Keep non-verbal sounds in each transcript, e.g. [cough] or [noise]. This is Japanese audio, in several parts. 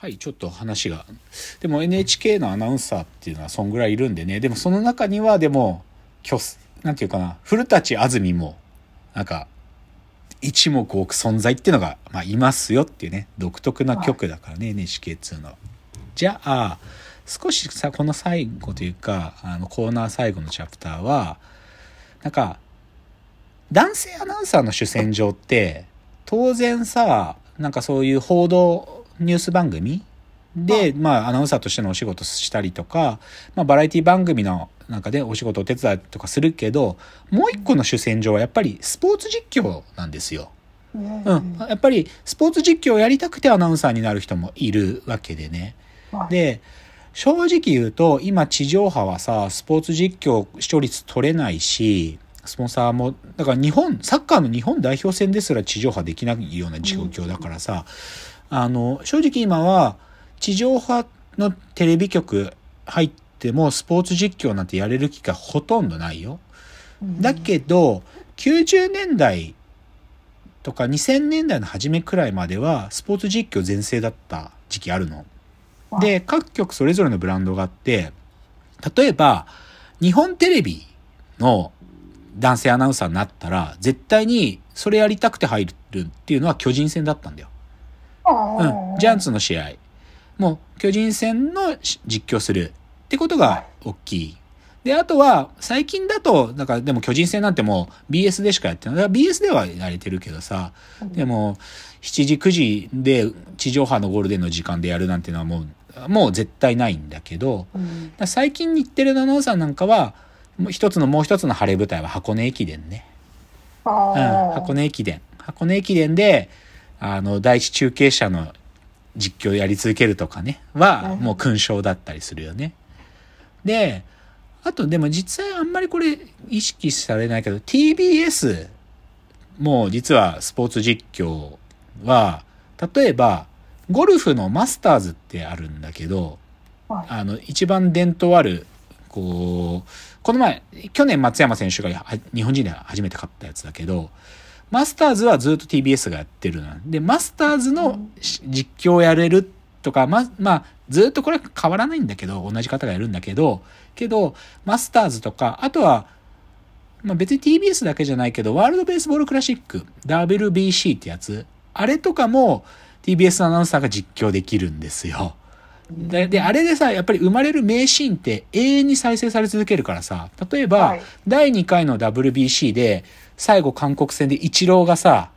はい、ちょっと話が。でも NHK のアナウンサーっていうのはそんぐらいいるんでね。でもその中にはでも、きょなんていうかな、古舘あずみも、なんか、一目置く存在っていうのが、まあ、いますよっていうね、独特な曲だからね、NHK っていうのは。じゃあ、少しさ、この最後というか、あの、コーナー最後のチャプターは、なんか、男性アナウンサーの主戦場って、当然さ、なんかそういう報道、ニュース番組？で、まあ、アナウンサーとしてのお仕事したりとか、まあ、バラエティ番組の中でお仕事を手伝いとかするけど、もう一個の主戦場はやっぱりスポーツ実況なんですよ。うん。やっぱりスポーツ実況をやりたくてアナウンサーになる人もいるわけでね。で、正直言うと、今地上波はさ、スポーツ実況視聴率取れないし、スポンサーも、だから日本、サッカーの日本代表戦ですら地上波できないような状況だからさ、あの、正直今は地上波のテレビ局入ってもスポーツ実況なんてやれる機会ほとんどないよ。だけど、90年代とか2000年代の初めくらいまではスポーツ実況全盛だった時期あるの。で、各局それぞれのブランドがあって、例えば、日本テレビの男性アナウンサーになったら、絶対にそれやりたくて入るっていうのは巨人戦だったんだよ。うん、ジャイアンツの試合。もう巨人戦の実況するってことが大きい。で、あとは、最近だと、だからでも巨人戦なんてもう BS でしかやってない。BS ではやれてるけどさ、でも、7時、9時で地上波のゴールデンの時間でやるなんていうのはもう、もう絶対ないんだけど、うん、最近日テレのアナウンサーなんかは、一つのもう一つの晴れ舞台は箱根駅伝ね。うん、箱根駅伝。箱根駅伝で、あの、第一中継者の実況やり続けるとかね、は、もう勲章だったりするよね。で、あとでも実際あんまりこれ意識されないけど、TBS も実はスポーツ実況は、例えば、ゴルフのマスターズってあるんだけど、あの、一番伝統ある、こう、この前、去年松山選手が日本人で初めて勝ったやつだけど、マスターズはずっと TBS がやってるな。で、マスターズの実況をやれるとか、ま、まあ、ずっとこれ変わらないんだけど、同じ方がやるんだけど、けど、マスターズとか、あとは、まあ別に TBS だけじゃないけど、ワールドベースボールクラシック、WBC ってやつ、あれとかも TBS アナウンサーが実況できるんですよ。で、であれでさ、やっぱり生まれる名シーンって永遠に再生され続けるからさ、例えば、はい、第2回の WBC で、最後韓国戦でイチローがさ、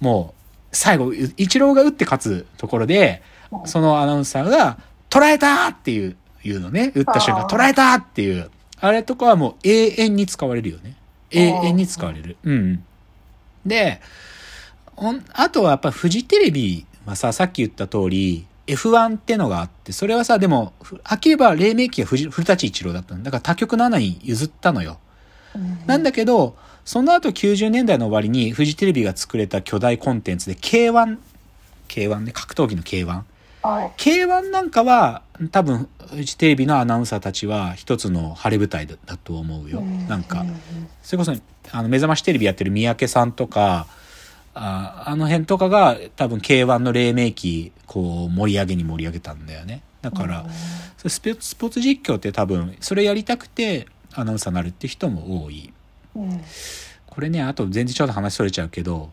もう、最後、イチローが打って勝つところで、そのアナウンサーが、捉えたっていう、いうのね、打った瞬間、捉えたっていう、あれとかはもう永遠に使われるよね。永遠に使われる。うん。で、あとはやっぱフジテレビはさ、さっき言った通り、F1 ってのがあって、それはさ、でも、はっきり言えば黎明期は古舘一郎だったんだ。だから他局の穴に譲ったのよ。なんだけど、その後90年代の終わりにフジテレビが作れた巨大コンテンツで K1、K1 ね、格闘技の K1。はい、K1 なんかは多分フジテレビのアナウンサーたちは一つの晴れ舞台だと思うよ。なんか、それこそあの目覚ましテレビやってる三宅さんとか、ああの辺とかが多分 K1 の黎明期こう盛り上げに盛り上げたんだよね。だから、スポーツ実況って多分それやりたくてアナウンサーになるって人も多い。これねあと全然ちょっと話それちゃうけど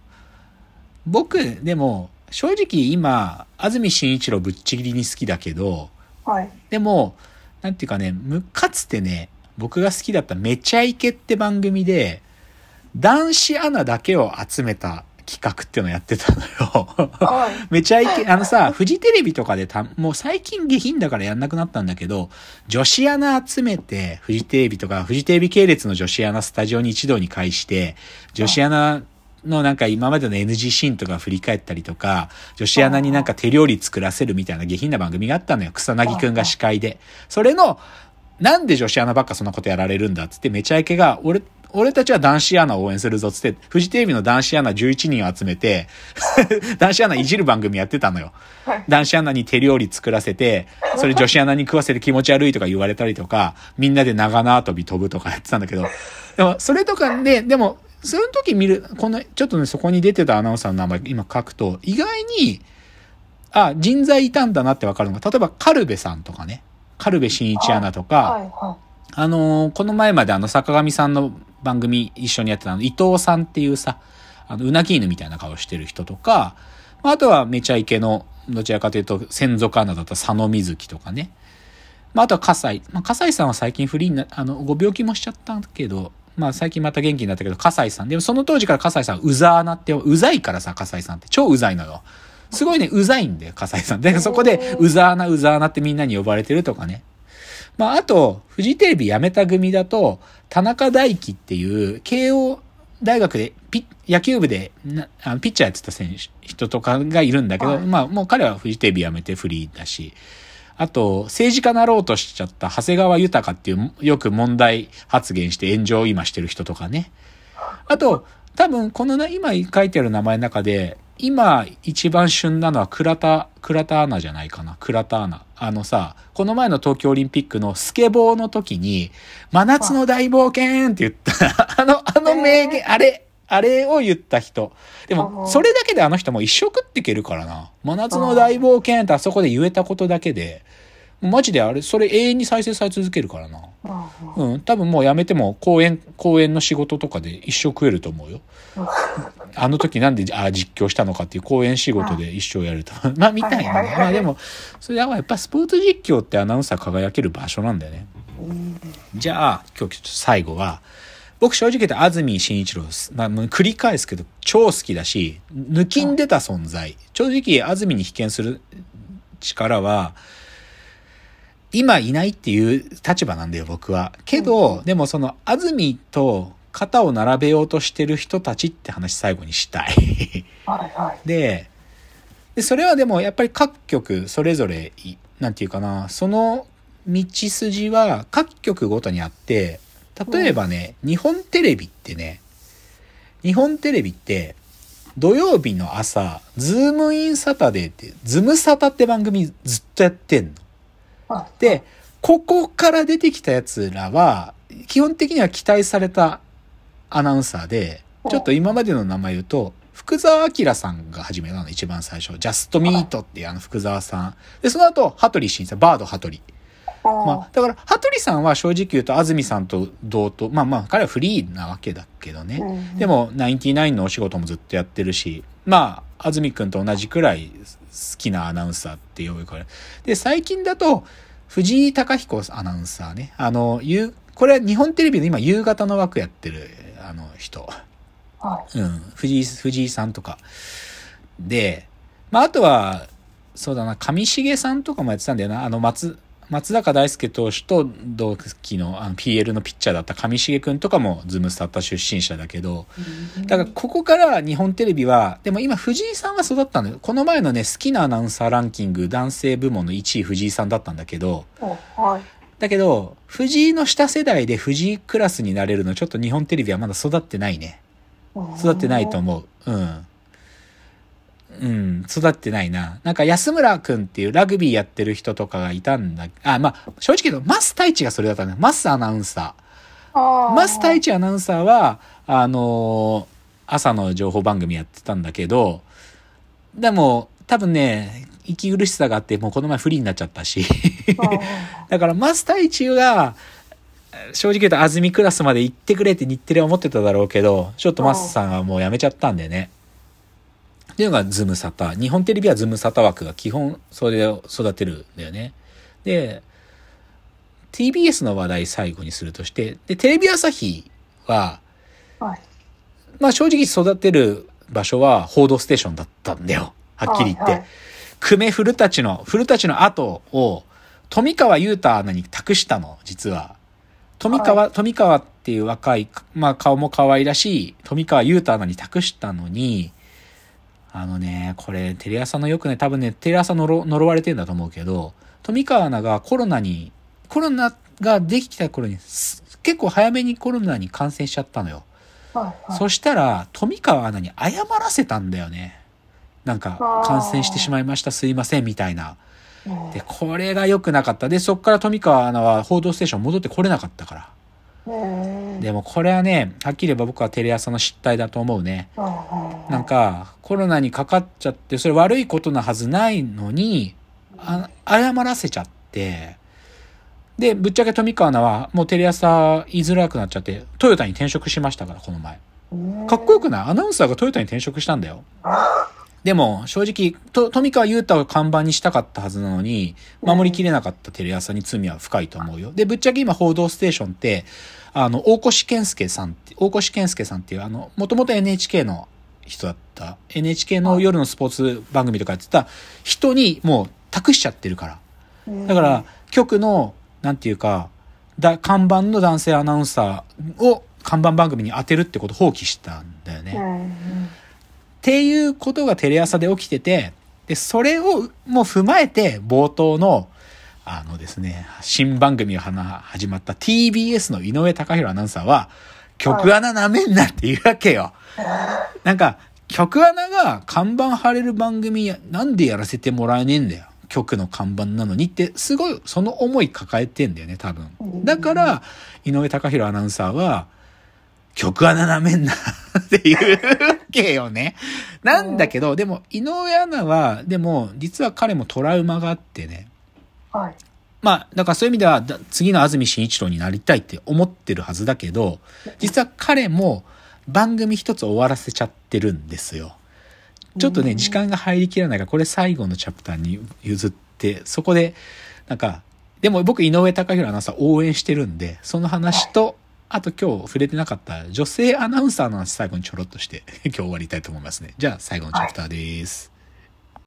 僕でも正直今安住紳一郎ぶっちぎりに好きだけど、はい、でもなんていうかねかつてね僕が好きだった「めちゃイケ」って番組で男子アナだけを集めた企画っていうのをやってたのよ [laughs] めちゃイケ、あのさ、フジテレビとかでた、もう最近下品だからやんなくなったんだけど、女子アナ集めて、フジテレビとか、フジテレビ系列の女子アナスタジオに一堂に会して、女子アナのなんか今までの NG シーンとか振り返ったりとか、女子アナになんか手料理作らせるみたいな下品な番組があったのよ。草薙くんが司会で。それの、なんで女子アナばっかそんなことやられるんだっつって、めちゃイケが、俺、俺たちは男子アナを応援するぞつって、フジテレビの男子アナ11人を集めて [laughs] 男子アナいじる番組やってたのよ。男子アナに手料理作らせて、それ女子アナに食わせて気持ち悪いとか言われたりとか、みんなで長縄跳び飛ぶとかやってたんだけど、でも、それとかで、でも、その時見る、この、ちょっとね、そこに出てたアナウンサーの名前今書くと、意外に、あ、人材いたんだなってわかるのが、例えばカルベさんとかね。カルベ新一アナとか、はいはあのーこの前まであの、坂上さんの番組一緒にやってたあの、伊藤さんっていうさ、あの、うなぎ犬みたいな顔してる人とか、まあ、あとはめちゃイケの、どちらかというと、専属アナだった佐野瑞希とかね。まあ、あとは葛西。まあ、葛西さんは最近フリーにな、あの、ご病気もしちゃったけど、まあ、最近また元気になったけど、葛西さん。でもその当時から葛西さん、うざーなって、うざいからさ、葛西さんって。超うざいのよ。すごいね、うざいんだよ、葛西さん。で、そこで、うざーな、うざーなってみんなに呼ばれてるとかね。まあ、あと、フジテレビ辞めた組だと、田中大輝っていう、慶応大学でピ野球部でなあのピッチャーやってた選手、人とかがいるんだけど、はいまあ、もう彼はフジテレビ辞めてフリーだし、あと、政治家なろうとしちゃった長谷川豊っていう、よく問題発言して炎上を今してる人とかね。あと、多分、このな、今書いてある名前の中で、今一番旬なのは倉田、倉田アナじゃないかな。倉田アナ。あのさ、この前の東京オリンピックのスケボーの時に、真夏の大冒険って言った、[laughs] あの、あの名言、あれ、あれを言った人。でも、それだけであの人も一生食っていけるからな。真夏の大冒険ってあそこで言えたことだけで、マジであれ、それ永遠に再生され続けるからな。い。うんうん、多分もうやめても公演、公演の仕事とかで一生食えると思うよ。[laughs] あの時なんであ実況したのかっていう公演仕事で一生やると。[laughs] まあみたいなね。まあでも、それはやっぱスポーツ実況ってアナウンサー輝ける場所なんだよね。うんじゃあ、今日最後は、僕正直言って安住紳一郎です。まあ、繰り返すけど、超好きだし、抜きんでた存在。正直、安住に被験する力は、今いないっていう立場なんだよ、僕は。けど、でもその、安住と肩を並べようとしてる人たちって話最後にしたい。はいはい。で、で、それはでもやっぱり各局それぞれい、なんていうかな、その道筋は各局ごとにあって、例えばね、日本テレビってね、日本テレビって、土曜日の朝、ズームインサタデーって、ズムサタって番組ずっとやってんの。はい、で、ここから出てきたやつらは、基本的には期待されたアナウンサーで、ちょっと今までの名前言うと、福澤朗さんが始めたの、一番最初。ジャストミートっていうあの福澤さん。で、その後、羽鳥慎一さん、バード羽鳥。まあ、だから、羽鳥さんは正直言うと、安住さんと同等、まあまあ、彼はフリーなわけだけどね。うんでも、ナインティナインのお仕事もずっとやってるし、まあ、安住くんと同じくらい好きなアナウンサーって呼ぶから。で、最近だと、藤井貴彦アナウンサーね。あの、ゆこれは日本テレビの今夕方の枠やってる、あの人。はうん、藤井、藤井さんとか。で、まあ、あとは、そうだな、上重さんとかもやってたんだよな。あの、松、松坂大輔投手と同期のあの PL のピッチャーだった上重くんとかもズムスタ出身者だけど、い。だからここから日本テレビは、でも今藤井さんは育ったのよ。この前のね、好きなアナウンサーランキング男性部門の1位藤井さんだったんだけど、おはい。だけど、藤井の下世代で藤井クラスになれるのちょっと日本テレビはまだ育ってないね。育ってないと思う。うん。うん、育ってないな。なんか安村くんっていうラグビーやってる人とかがいたんだ。あ、まあ、正直言うと、マス太一がそれだったね。マスアナウンサー。マス太イ一アナウンサーは、あのー朝の情報番組やってたんだけど、でも、多分ね、息苦しさがあって、もうこの前フリーになっちゃったし。だから、マス太一が、正直言うと、安住クラスまで行ってくれって日テレは思ってただろうけど、ちょっとマスさんはもう辞めちゃったんでね。っていうのがズムサタ。日本テレビはズムサタ枠が基本それで育てるんだよね。で、TBS の話題最後にするとして、で、テレビ朝日は、はい。まあ正直育てる場所は報道ステーションだったんだよ。はっきり言って。はいはい久米古舘の、古舘の後を、富川優太アナに託したの、実は。富川、富川っていう若い、まあ顔も可愛らしい富川優太アナに託したのに、あのね、これ、テレ朝のよくね、多分ね、テレ朝呪呪われてんだと思うけど、富川アナがコロナに、コロナができた頃に、す結構早めにコロナに感染しちゃったのよ。はい。はい。そしたら、富川アナに謝らせたんだよね。なんか、感染してしまいました、すいません、みたいな。うんで、これが良くなかった。で、そっから富川アナは報道ステーション戻ってこれなかったから。うん。でもこれはね、はっきり言えば僕はテレ朝の失態だと思うね。なんか、コロナにかかっちゃって、それ悪いことなはずないのに、あ謝らせちゃって、で、ぶっちゃけ富川アナはもうテレ朝言いづらくなっちゃって、トヨタに転職しましたから、この前。うんかっこよくない？アナウンサーがトヨタに転職したんだよ。[laughs] でも、正直、と富川優太を看板にしたかったはずなのに、守りきれなかったテレ朝に罪は深いと思うよ。で、ぶっちゃけ今、報道ステーションって、あの、大越健介さんって、大越健介さんっていう、あの、もともと NHK の人だった、NHK の夜のスポーツ番組とかやってた人にもう託しちゃってるから。だから、局の、なんていうか、だ、看板の男性アナウンサーを看板番組に当てるってことを放棄したんだよね。っていうことがテレ朝で起きてて、で、それをもう踏まえて、冒頭の、あのですね、新番組が始まった TBS の井上貴博アナウンサーは、曲穴なめんなって言うわけよ。なんか、曲穴が看板貼れる番組、なんでやらせてもらえねえんだよ。局の看板なのにって、すごいその思い抱えてんだよね、多分。だから、井上貴博アナウンサーは、曲穴なめんなっていうわけよね。[laughs] なんだけど、でも、井上アナは、でも、実は彼もトラウマがあってね。はい。まあ、だからそういう意味では、だ次の安住紳一郎になりたいって思ってるはずだけど、実は彼も番組一つ終わらせちゃってるんですよ。ちょっとね、時間が入りきらないから、これ最後のチャプターに譲って、そこで、なんか、でも僕井上貴博アナウンサー応援してるんで、その話と、あと今日触れてなかった女性アナウンサーの話最後にちょろっとして、[laughs] 今日終わりたいと思いますね。じゃあ最後のチャプターです。